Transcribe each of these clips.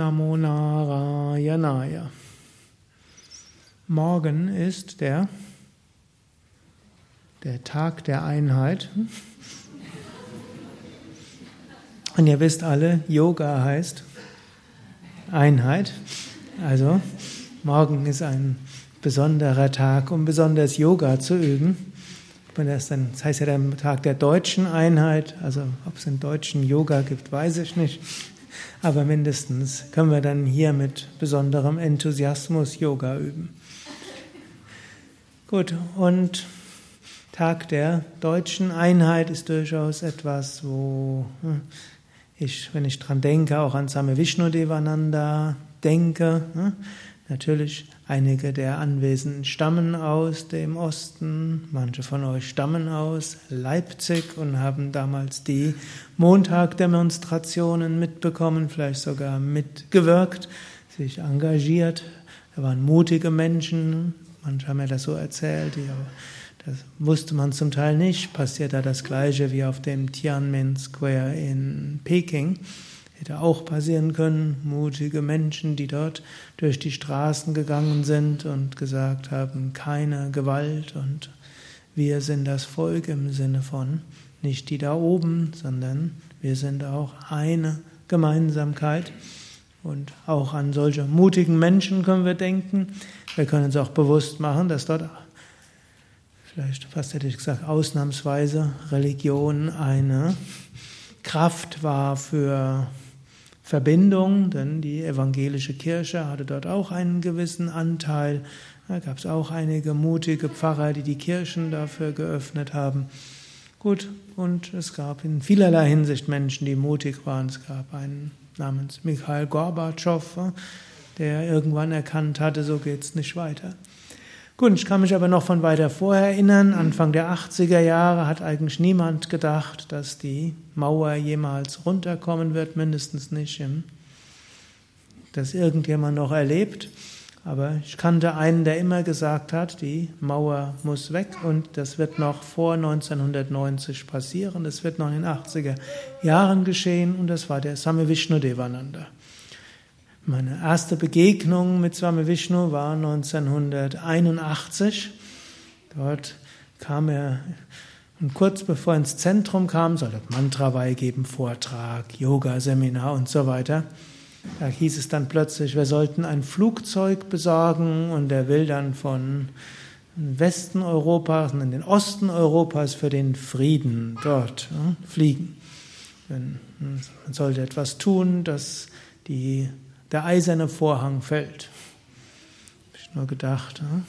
Namo Narayanaya. Morgen ist der, der Tag der Einheit. Und ihr wisst alle, Yoga heißt Einheit. Also, morgen ist ein besonderer Tag, um besonders Yoga zu üben. Das, heißt ja der Tag der deutschen Einheit. Also, ob es einen deutschen Yoga gibt, weiß ich nicht. Aber mindestens können wir dann hier mit besonderem Enthusiasmus Yoga üben. Gut, und Tag der deutschen Einheit ist durchaus etwas, wo hm, ich, wenn ich dran denke, auch an Same Vishnu Devananda denke. Natürlich Einige der Anwesenden stammen aus dem Osten, manche von euch stammen aus Leipzig und haben damals die Montagdemonstrationen mitbekommen, vielleicht sogar mitgewirkt, sich engagiert. Da waren mutige Menschen, manche haben mir das so erzählt, das wusste man zum Teil nicht, passiert da das gleiche wie auf dem Tiananmen Square in Peking. Hätte auch passieren können, mutige Menschen, die dort durch die Straßen gegangen sind und gesagt haben, keine Gewalt und wir sind das Volk im Sinne von nicht die da oben, sondern wir sind auch eine Gemeinsamkeit. Und auch an solche mutigen Menschen können wir denken. Wir können uns auch bewusst machen, dass dort vielleicht fast hätte ich gesagt, ausnahmsweise Religion eine Kraft war für Verbindung, denn die evangelische Kirche hatte dort auch einen gewissen Anteil. Da gab es auch einige mutige Pfarrer, die die Kirchen dafür geöffnet haben. Gut, und es gab in vielerlei Hinsicht Menschen, die mutig waren. Es gab einen namens Mikhail Gorbatschow, der irgendwann erkannt hatte, so geht es nicht weiter. Gut, ich kann mich aber noch von weiter vorher erinnern. Anfang der 80er Jahre hat eigentlich niemand gedacht, dass die Mauer jemals runterkommen wird, mindestens nicht, im, dass irgendjemand noch erlebt. Aber ich kannte einen, der immer gesagt hat, die Mauer muss weg und das wird noch vor 1990 passieren. Das wird noch in den 80er Jahren geschehen und das war der Same Vishnu Devananda. Meine erste Begegnung mit Swami Vishnu war 1981. Dort kam er und kurz bevor er ins Zentrum kam, soll er Mantraweihe geben, Vortrag, Yoga-Seminar und so weiter. Da hieß es dann plötzlich, wir sollten ein Flugzeug besorgen und er will dann von Westen Europas in den Osten Europas für den Frieden dort ja, fliegen. Man sollte etwas tun, dass die der eiserne Vorhang fällt. Habe ich nur gedacht. Hm?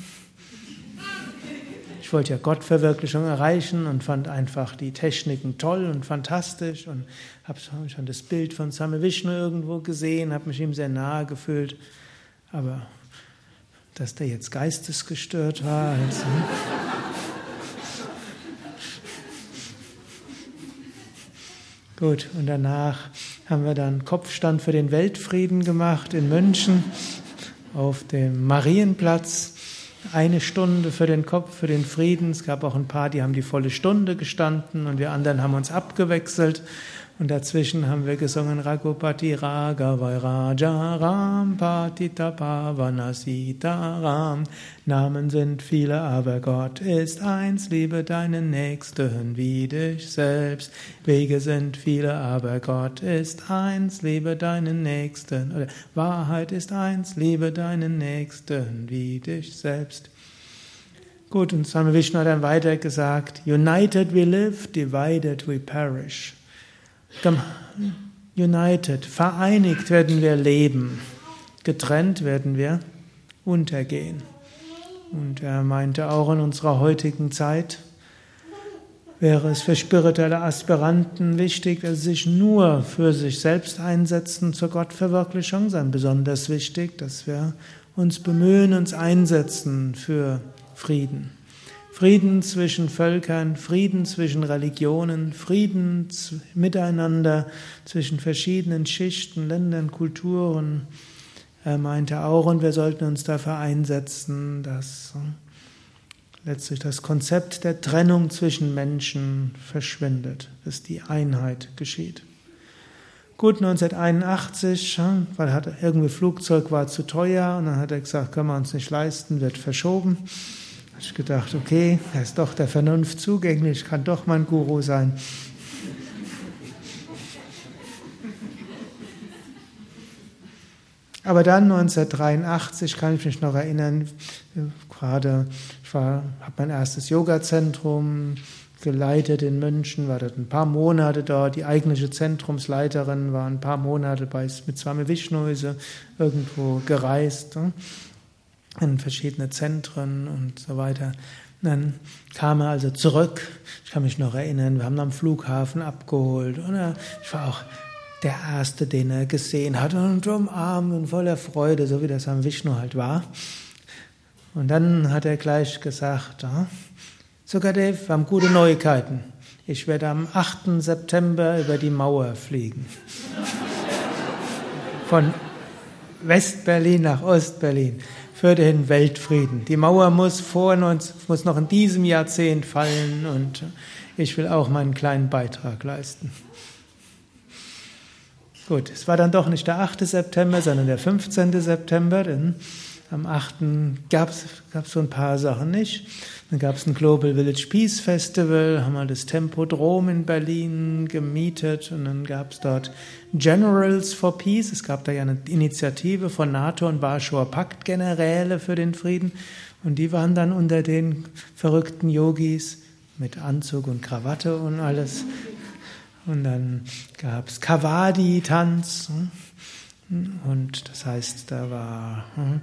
Ich wollte ja Gottverwirklichung erreichen und fand einfach die Techniken toll und fantastisch und habe schon das Bild von Same Vishnu irgendwo gesehen, habe mich ihm sehr nahe gefühlt. Aber dass der jetzt geistesgestört war. Also, Gut, und danach haben wir dann Kopfstand für den Weltfrieden gemacht in München auf dem Marienplatz. Eine Stunde für den Kopf, für den Frieden. Es gab auch ein paar, die haben die volle Stunde gestanden und wir anderen haben uns abgewechselt. Und dazwischen haben wir gesungen Raghupati Raga Vairaja Ram Patita Pavana Sita Ram. Namen sind viele, aber Gott ist eins. Liebe deinen Nächsten wie dich selbst. Wege sind viele, aber Gott ist eins. Liebe deinen Nächsten. Oder Wahrheit ist eins. Liebe deinen Nächsten wie dich selbst. Gut, und Swami Vishnu hat dann weiter gesagt, United we live, divided we perish. United, vereinigt werden wir leben, getrennt werden wir untergehen. Und er meinte auch in unserer heutigen Zeit, wäre es für spirituelle Aspiranten wichtig, dass sie sich nur für sich selbst einsetzen zur Gottverwirklichung, sondern besonders wichtig, dass wir uns bemühen, uns einsetzen für Frieden. Frieden zwischen Völkern, Frieden zwischen Religionen, Frieden miteinander zwischen verschiedenen Schichten, Ländern, Kulturen. Er meinte auch, und wir sollten uns dafür einsetzen, dass äh, letztlich das Konzept der Trennung zwischen Menschen verschwindet, dass die Einheit geschieht. Gut, 1981, weil hat irgendwie Flugzeug war zu teuer und dann hat er gesagt, können wir uns nicht leisten, wird verschoben. Habe ich gedacht, okay, er ist doch der Vernunft zugänglich, kann doch mein Guru sein. Aber dann 1983 kann ich mich noch erinnern, gerade ich habe mein erstes Yoga-Zentrum geleitet in München, war dort ein paar Monate dort. Die eigentliche Zentrumsleiterin war ein paar Monate bei, mit Swami Vishnu irgendwo gereist ne, in verschiedene Zentren und so weiter. Dann kam er also zurück. Ich kann mich noch erinnern, wir haben ihn am Flughafen abgeholt. Und ich war auch der Erste, den er gesehen hat und umarmt und voller Freude, so wie das am Vishnu halt war. Und dann hat er gleich gesagt, sogar Dave, wir haben gute Neuigkeiten. Ich werde am 8. September über die Mauer fliegen. Von Westberlin nach Ostberlin für den Weltfrieden. Die Mauer muss, vor, muss noch in diesem Jahrzehnt fallen und ich will auch meinen kleinen Beitrag leisten. Gut, es war dann doch nicht der 8. September, sondern der 15. September, denn am 8. gab es so ein paar Sachen nicht. Dann gab es ein Global Village Peace Festival, haben wir das Tempodrom in Berlin gemietet und dann gab es dort Generals for Peace. Es gab da ja eine Initiative von NATO und Warschauer Pakt Generäle für den Frieden und die waren dann unter den verrückten Yogis mit Anzug und Krawatte und alles und dann gab es Kavadi-Tanz. Und das heißt, da war hm,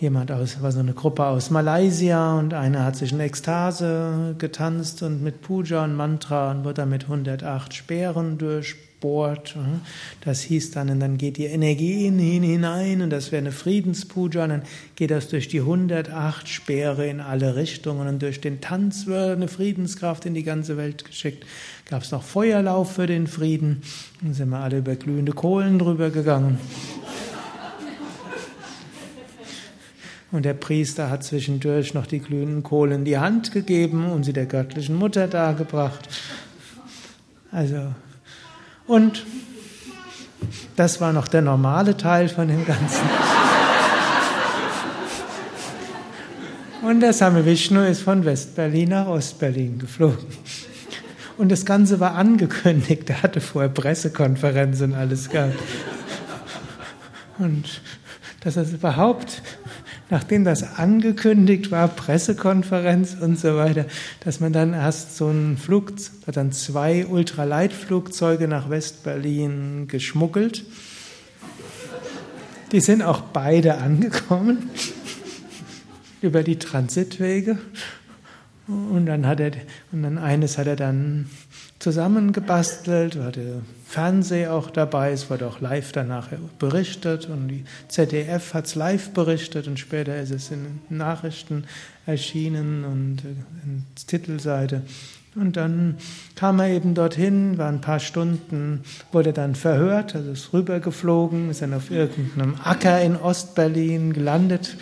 jemand aus, war so eine Gruppe aus Malaysia und einer hat sich in Ekstase getanzt und mit Puja und Mantra und wurde dann mit 108 Speeren durch bohrt. Hm? Das hieß dann, und dann geht die Energie in ihn hinein und das wäre eine Friedenspuja und dann geht das durch die 108 Speere in alle Richtungen und durch den Tanz wird eine Friedenskraft in die ganze Welt geschickt. Gab es noch Feuerlauf für den Frieden, dann sind wir alle über glühende Kohlen drüber gegangen. Und der Priester hat zwischendurch noch die glühenden Kohlen in die Hand gegeben und sie der göttlichen Mutter dargebracht. Also und das war noch der normale Teil von dem Ganzen. Und der Same Vishnu ist von Westberlin nach Ostberlin geflogen. Und das Ganze war angekündigt. Er hatte vorher Pressekonferenzen und alles gehabt. Und dass er überhaupt nachdem das angekündigt war, Pressekonferenz und so weiter, dass man dann erst so ein Flug, hat dann zwei Ultraleitflugzeuge nach Westberlin geschmuggelt. Die sind auch beide angekommen über die Transitwege. Und dann hat er, und dann eines hat er dann zusammengebastelt, hatte Fernseh auch dabei, es wurde auch live danach berichtet und die ZDF hat es live berichtet und später ist es in Nachrichten erschienen und äh, in Titelseite. Und dann kam er eben dorthin, war ein paar Stunden, wurde dann verhört, also ist rübergeflogen, ist dann auf irgendeinem Acker in Ostberlin gelandet,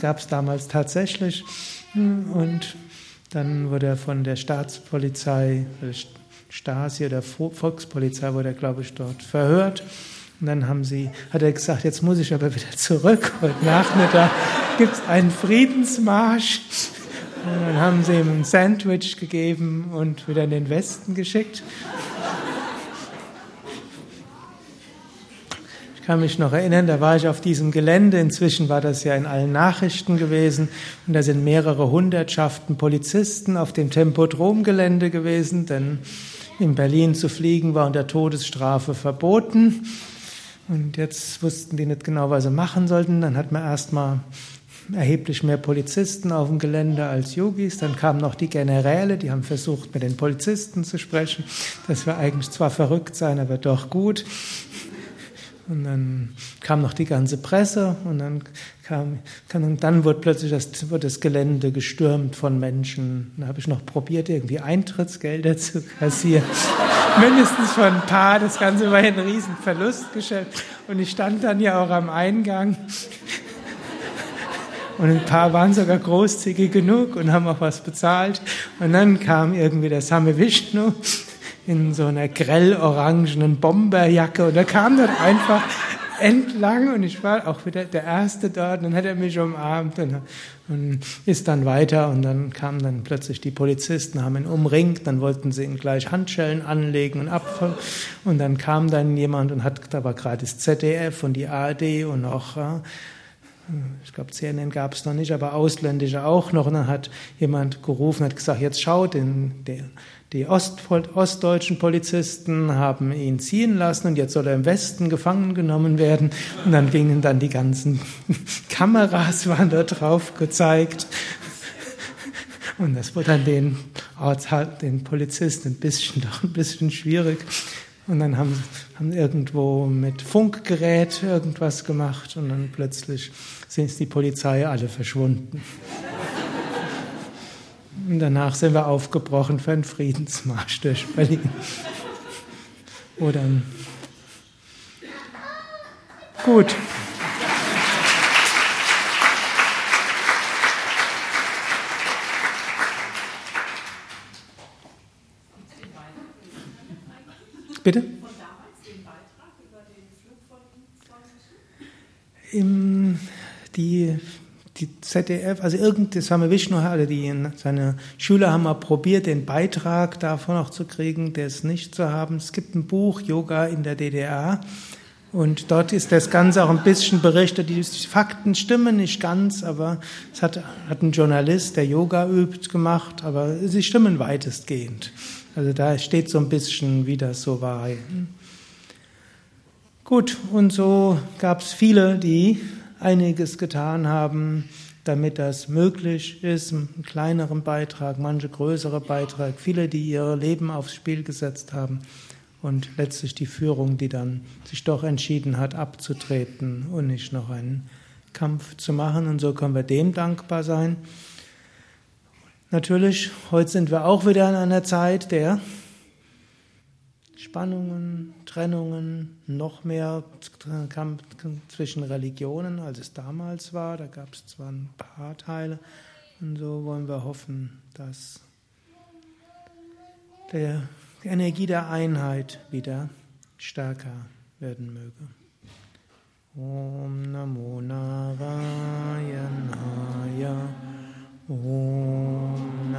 gab es damals tatsächlich. Und dann wurde er von der Staatspolizei, Stasi oder Volkspolizei wurde er, glaube ich, dort verhört. Und dann haben sie, hat er gesagt, jetzt muss ich aber wieder zurück. Heute Nachmittag gibt es einen Friedensmarsch. Und dann haben sie ihm ein Sandwich gegeben und wieder in den Westen geschickt. Kann mich noch erinnern, da war ich auf diesem Gelände. Inzwischen war das ja in allen Nachrichten gewesen. Und da sind mehrere Hundertschaften Polizisten auf dem Tempodromgelände gewesen, denn in Berlin zu fliegen war unter Todesstrafe verboten. Und jetzt wussten die nicht genau, was sie machen sollten. Dann hat man erstmal erheblich mehr Polizisten auf dem Gelände als Yogis. Dann kamen noch die Generäle, die haben versucht, mit den Polizisten zu sprechen. Das war eigentlich zwar verrückt sein, aber doch gut. Und dann kam noch die ganze Presse und dann kam, dann wurde plötzlich das, wurde das Gelände gestürmt von Menschen. Dann habe ich noch probiert, irgendwie Eintrittsgelder zu kassieren. Mindestens von ein paar. Das Ganze war ein riesen Verlustgeschäft. Und ich stand dann ja auch am Eingang. Und ein paar waren sogar großzügig genug und haben auch was bezahlt. Und dann kam irgendwie der Same Vishnu in so einer grell-orangenen Bomberjacke. Und er kam dann einfach entlang und ich war auch wieder der Erste dort. Und dann hat er mich umarmt und, und ist dann weiter. Und dann kamen dann plötzlich die Polizisten, haben ihn umringt, dann wollten sie ihn gleich Handschellen anlegen und ab und dann kam dann jemand und hat, da war gerade das ZDF und die ARD und auch ich glaube, CNN gab es noch nicht, aber ausländische auch noch. Und dann hat jemand gerufen, hat gesagt, jetzt schaut, den, den, die Ost, ostdeutschen Polizisten haben ihn ziehen lassen und jetzt soll er im Westen gefangen genommen werden. Und dann gingen dann die ganzen Kameras, waren da drauf gezeigt. Und das wurde dann den, den Polizisten ein bisschen, doch ein bisschen schwierig. Und dann haben, haben irgendwo mit Funkgerät irgendwas gemacht und dann plötzlich sind die Polizei alle verschwunden. Und danach sind wir aufgebrochen für einen Friedensmarsch durch Berlin. Oder gut. Bitte? Im, die, die ZDF, also irgend, das haben wir Vishnu, alle die seine Schüler haben mal probiert, den Beitrag davon noch zu kriegen, der ist nicht zu haben. Es gibt ein Buch, Yoga in der DDR. Und dort ist das Ganze auch ein bisschen berichtet. Die Fakten stimmen nicht ganz, aber es hat, hat ein Journalist, der Yoga übt, gemacht, aber sie stimmen weitestgehend. Also da steht so ein bisschen, wie das so war. Gut, und so gab es viele, die einiges getan haben, damit das möglich ist, einen kleineren Beitrag, manche größere Beitrag, viele, die ihr Leben aufs Spiel gesetzt haben und letztlich die Führung, die dann sich doch entschieden hat, abzutreten und nicht noch einen Kampf zu machen. Und so können wir dem dankbar sein. Natürlich, heute sind wir auch wieder in einer Zeit der Spannungen, Trennungen, noch mehr Kampf zwischen Religionen, als es damals war. Da gab es zwar ein paar Teile. Und so wollen wir hoffen, dass die Energie der Einheit wieder stärker werden möge. Om Namo Narayana Om